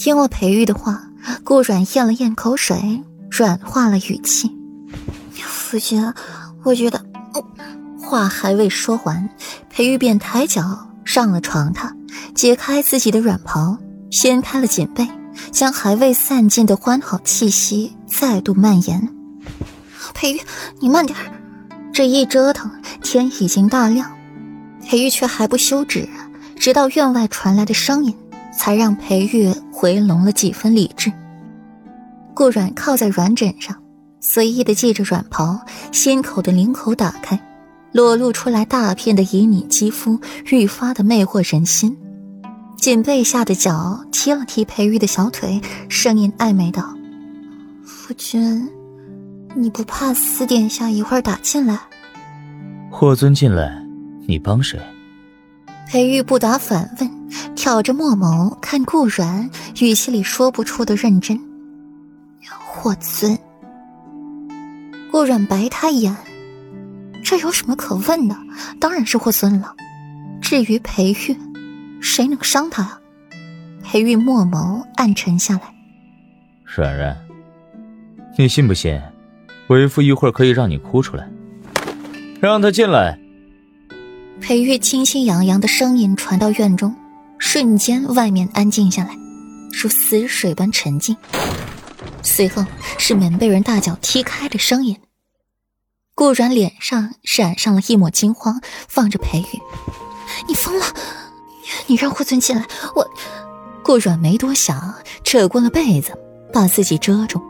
听了裴玉的话，顾阮咽了咽口水，软化了语气：“夫君，我觉得……”话还未说完，裴玉便抬脚上了床榻，解开自己的软袍，掀开了锦被，将还未散尽的欢好气息再度蔓延。裴玉，你慢点这一折腾，天已经大亮，裴玉却还不休止，直到院外传来的声音。才让裴玉回笼了几分理智。顾软靠在软枕上，随意的系着软袍，心口的领口打开，裸露出来大片的旖旎肌肤，愈发的魅惑人心。锦被下的脚踢了踢裴玉的小腿，声音暧昧道：“夫君，你不怕四殿下一会儿打进来？”霍尊进来，你帮谁？裴玉不答反问。挑着墨眸看顾软，语气里说不出的认真。霍尊，顾软白他一眼，这有什么可问的？当然是霍尊了。至于裴玉，谁能伤他啊？裴玉墨眸暗沉下来。软软，你信不信，为父一会儿可以让你哭出来？让他进来。裴玉清清扬扬的声音传到院中。瞬间，外面安静下来，如死水般沉静。随后是门被人大脚踢开的声音。顾软脸上染上了一抹惊慌，望着裴玉：“你疯了！你让霍尊进来，我……”顾软没多想，扯过了被子，把自己遮住，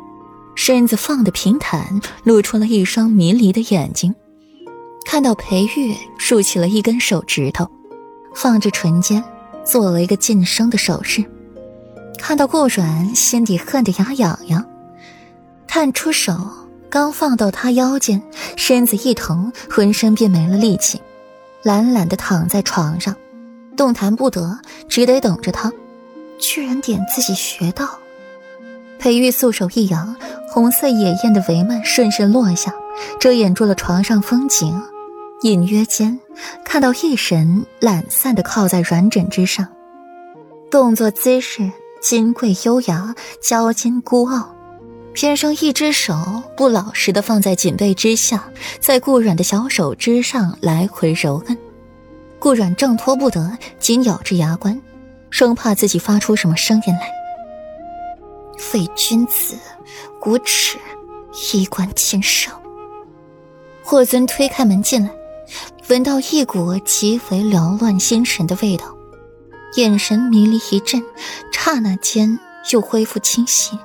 身子放得平坦，露出了一双迷离的眼睛。看到裴玉竖起了一根手指头，放着唇间。做了一个噤声的手势，看到顾软心底恨得牙痒痒，探出手刚放到他腰间，身子一疼，浑身便没了力气，懒懒的躺在床上，动弹不得，只得等着他。居然点自己穴道，裴玉素手一扬，红色野艳的帷幔顺势落下，遮掩住了床上风景。隐约间看到一神懒散的靠在软枕之上，动作姿势金贵优雅，娇矜孤傲。偏生一只手不老实的放在锦被之下，在顾软的小手之上来回揉摁。顾软挣脱不得，紧咬着牙关，生怕自己发出什么声音来。废君子，无耻，衣冠禽兽！霍尊推开门进来。闻到一股极为缭乱心神的味道，眼神迷离一阵，刹那间又恢复清晰，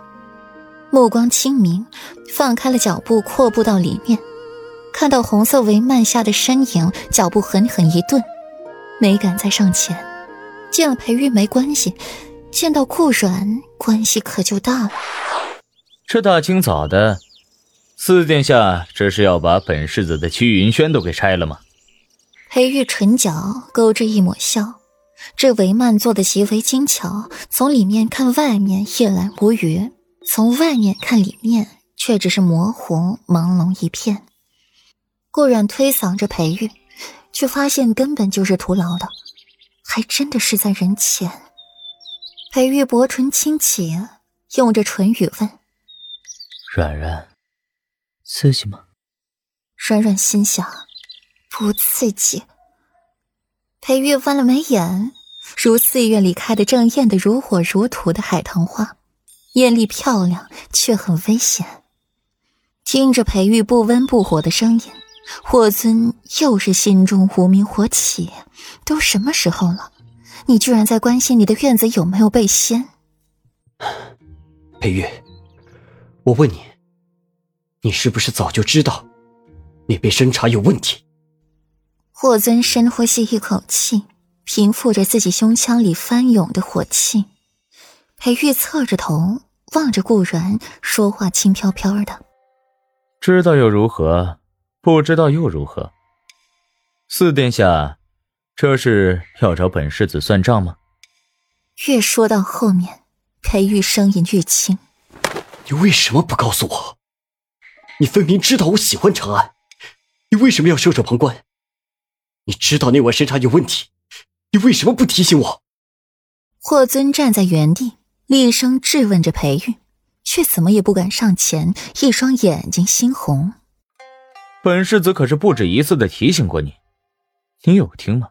目光清明，放开了脚步，阔步到里面，看到红色帷幔下的身影，脚步狠狠一顿，没敢再上前。见了裴玉没关系，见到顾软关系可就大了。这大清早的，四殿下这是要把本世子的屈云轩都给拆了吗？裴玉唇角勾着一抹笑，这帷幔做的极为精巧，从里面看外面一览无余，从外面看里面却只是模糊朦胧一片。顾然推搡着裴玉，却发现根本就是徒劳的，还真的是在人前。裴玉薄唇轻启，用着唇语问：“软软，刺激吗？”软软心想。不刺激。裴玉翻了眉眼，如四月里开的正艳的如火如荼的海棠花，艳丽漂亮，却很危险。听着裴玉不温不火的声音，霍尊又是心中无名火起。都什么时候了，你居然在关心你的院子有没有被掀？裴玉，我问你，你是不是早就知道你被生查有问题？霍尊深呼吸一口气，平复着自己胸腔里翻涌的火气。裴玉侧着头望着顾然，说话轻飘飘的：“知道又如何？不知道又如何？四殿下，这是要找本世子算账吗？”越说到后面，裴玉声音越轻：“你为什么不告诉我？你分明知道我喜欢长安，你为什么要袖手旁观？”你知道那晚审查有问题，你为什么不提醒我？霍尊站在原地，厉声质问着裴玉，却怎么也不敢上前，一双眼睛猩红。本世子可是不止一次的提醒过你，你有听吗？